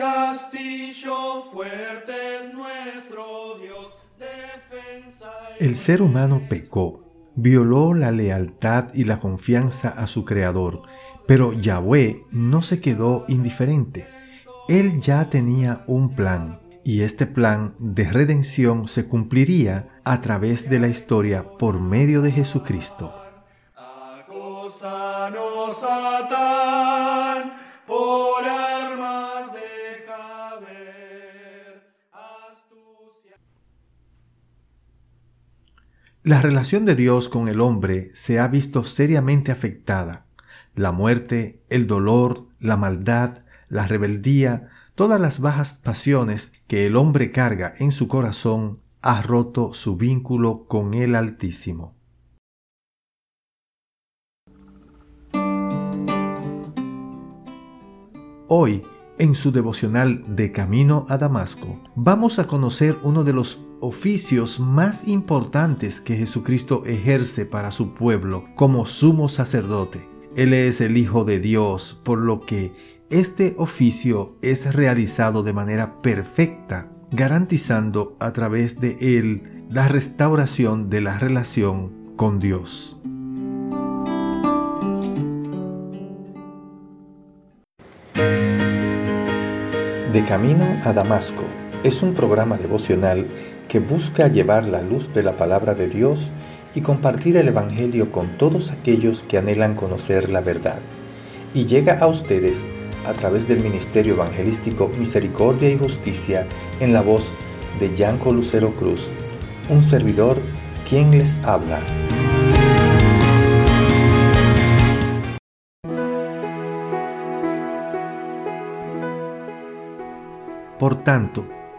Castillo fuerte es nuestro Dios, defensa. El ser humano pecó, violó la lealtad y la confianza a su Creador, pero Yahweh no se quedó indiferente. Él ya tenía un plan, y este plan de redención se cumpliría a través de la historia por medio de Jesucristo. por La relación de Dios con el hombre se ha visto seriamente afectada. La muerte, el dolor, la maldad, la rebeldía, todas las bajas pasiones que el hombre carga en su corazón ha roto su vínculo con el Altísimo. Hoy en su devocional de Camino a Damasco, vamos a conocer uno de los oficios más importantes que Jesucristo ejerce para su pueblo como sumo sacerdote. Él es el Hijo de Dios, por lo que este oficio es realizado de manera perfecta, garantizando a través de él la restauración de la relación con Dios. De Camino a Damasco es un programa devocional que busca llevar la luz de la palabra de Dios y compartir el Evangelio con todos aquellos que anhelan conocer la verdad. Y llega a ustedes a través del Ministerio Evangelístico Misericordia y Justicia en la voz de Yanco Lucero Cruz, un servidor quien les habla. Por tanto,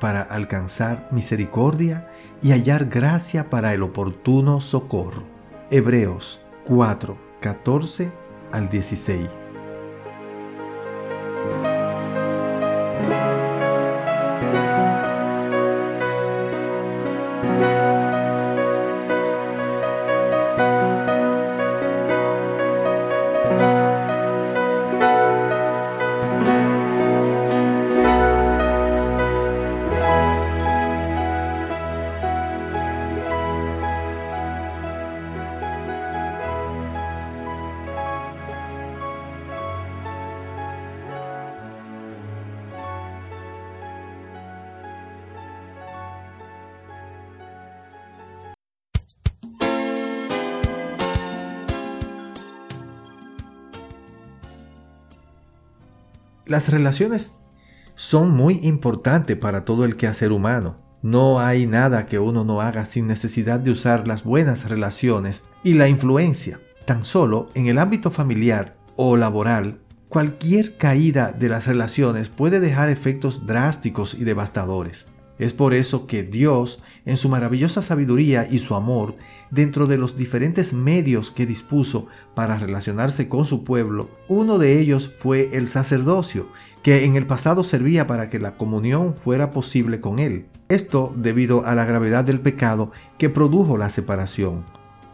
para alcanzar misericordia y hallar gracia para el oportuno socorro. Hebreos 4, 14 al 16. Las relaciones son muy importantes para todo el quehacer humano. No hay nada que uno no haga sin necesidad de usar las buenas relaciones y la influencia. Tan solo en el ámbito familiar o laboral, cualquier caída de las relaciones puede dejar efectos drásticos y devastadores. Es por eso que Dios, en su maravillosa sabiduría y su amor, dentro de los diferentes medios que dispuso para relacionarse con su pueblo, uno de ellos fue el sacerdocio, que en el pasado servía para que la comunión fuera posible con él. Esto debido a la gravedad del pecado que produjo la separación.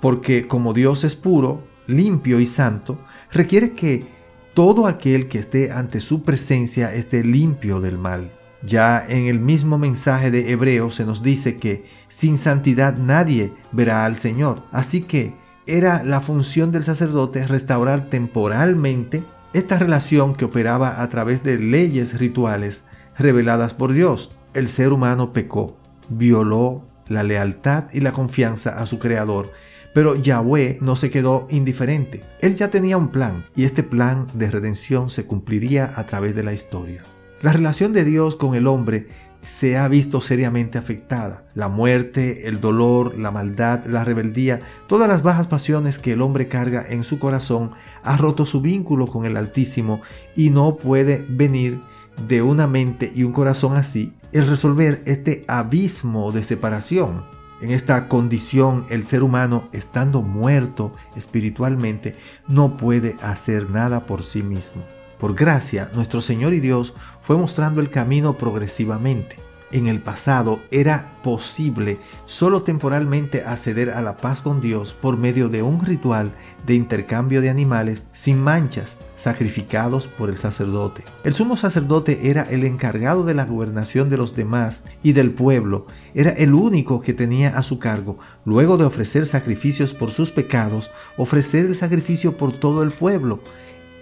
Porque como Dios es puro, limpio y santo, requiere que todo aquel que esté ante su presencia esté limpio del mal. Ya en el mismo mensaje de Hebreo se nos dice que sin santidad nadie verá al Señor. Así que era la función del sacerdote restaurar temporalmente esta relación que operaba a través de leyes rituales reveladas por Dios. El ser humano pecó, violó la lealtad y la confianza a su Creador, pero Yahweh no se quedó indiferente. Él ya tenía un plan y este plan de redención se cumpliría a través de la historia. La relación de Dios con el hombre se ha visto seriamente afectada. La muerte, el dolor, la maldad, la rebeldía, todas las bajas pasiones que el hombre carga en su corazón ha roto su vínculo con el Altísimo y no puede venir de una mente y un corazón así el resolver este abismo de separación. En esta condición el ser humano, estando muerto espiritualmente, no puede hacer nada por sí mismo. Por gracia, nuestro Señor y Dios fue mostrando el camino progresivamente. En el pasado era posible solo temporalmente acceder a la paz con Dios por medio de un ritual de intercambio de animales sin manchas, sacrificados por el sacerdote. El sumo sacerdote era el encargado de la gobernación de los demás y del pueblo, era el único que tenía a su cargo, luego de ofrecer sacrificios por sus pecados, ofrecer el sacrificio por todo el pueblo,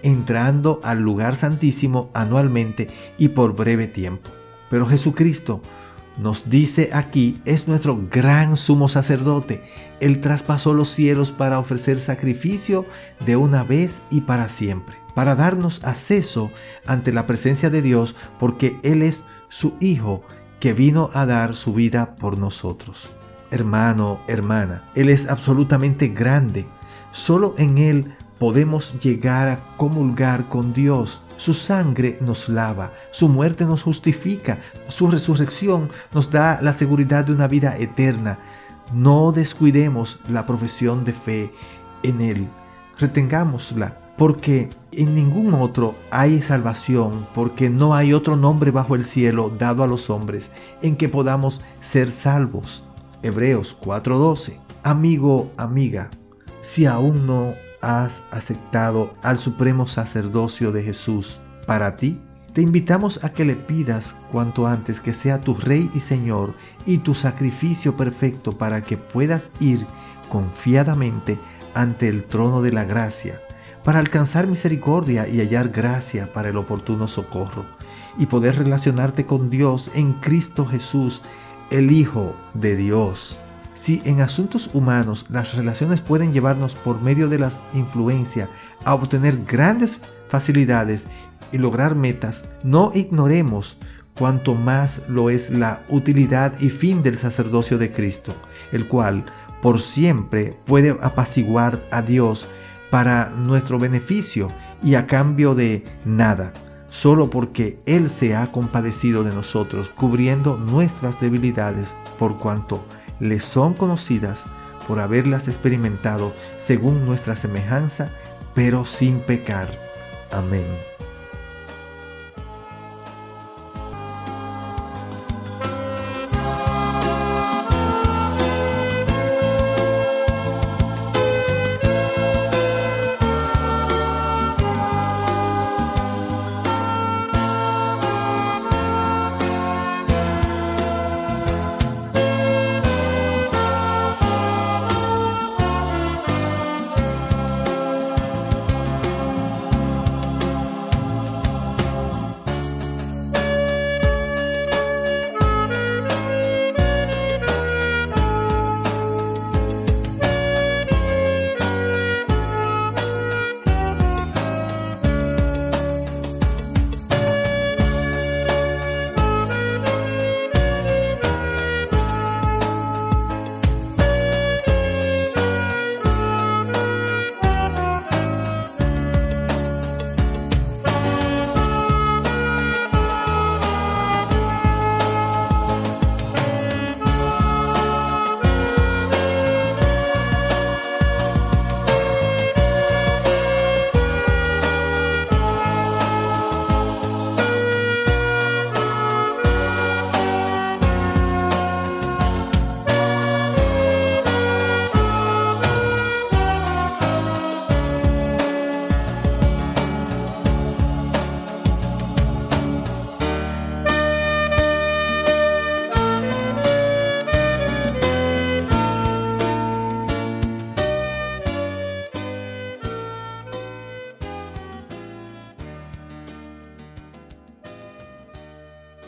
entrando al lugar santísimo anualmente y por breve tiempo. Pero Jesucristo nos dice aquí es nuestro gran sumo sacerdote. Él traspasó los cielos para ofrecer sacrificio de una vez y para siempre, para darnos acceso ante la presencia de Dios porque Él es su Hijo que vino a dar su vida por nosotros. Hermano, hermana, Él es absolutamente grande. Solo en Él podemos llegar a comulgar con Dios. Su sangre nos lava, su muerte nos justifica, su resurrección nos da la seguridad de una vida eterna. No descuidemos la profesión de fe en Él, retengámosla, porque en ningún otro hay salvación, porque no hay otro nombre bajo el cielo dado a los hombres en que podamos ser salvos. Hebreos 4:12. Amigo, amiga, si aún no has aceptado al supremo sacerdocio de Jesús para ti, te invitamos a que le pidas cuanto antes que sea tu Rey y Señor y tu sacrificio perfecto para que puedas ir confiadamente ante el trono de la gracia, para alcanzar misericordia y hallar gracia para el oportuno socorro, y poder relacionarte con Dios en Cristo Jesús, el Hijo de Dios. Si en asuntos humanos las relaciones pueden llevarnos por medio de la influencia a obtener grandes facilidades y lograr metas, no ignoremos cuanto más lo es la utilidad y fin del sacerdocio de Cristo, el cual por siempre puede apaciguar a Dios para nuestro beneficio y a cambio de nada, solo porque Él se ha compadecido de nosotros, cubriendo nuestras debilidades por cuanto le son conocidas por haberlas experimentado según nuestra semejanza, pero sin pecar. Amén.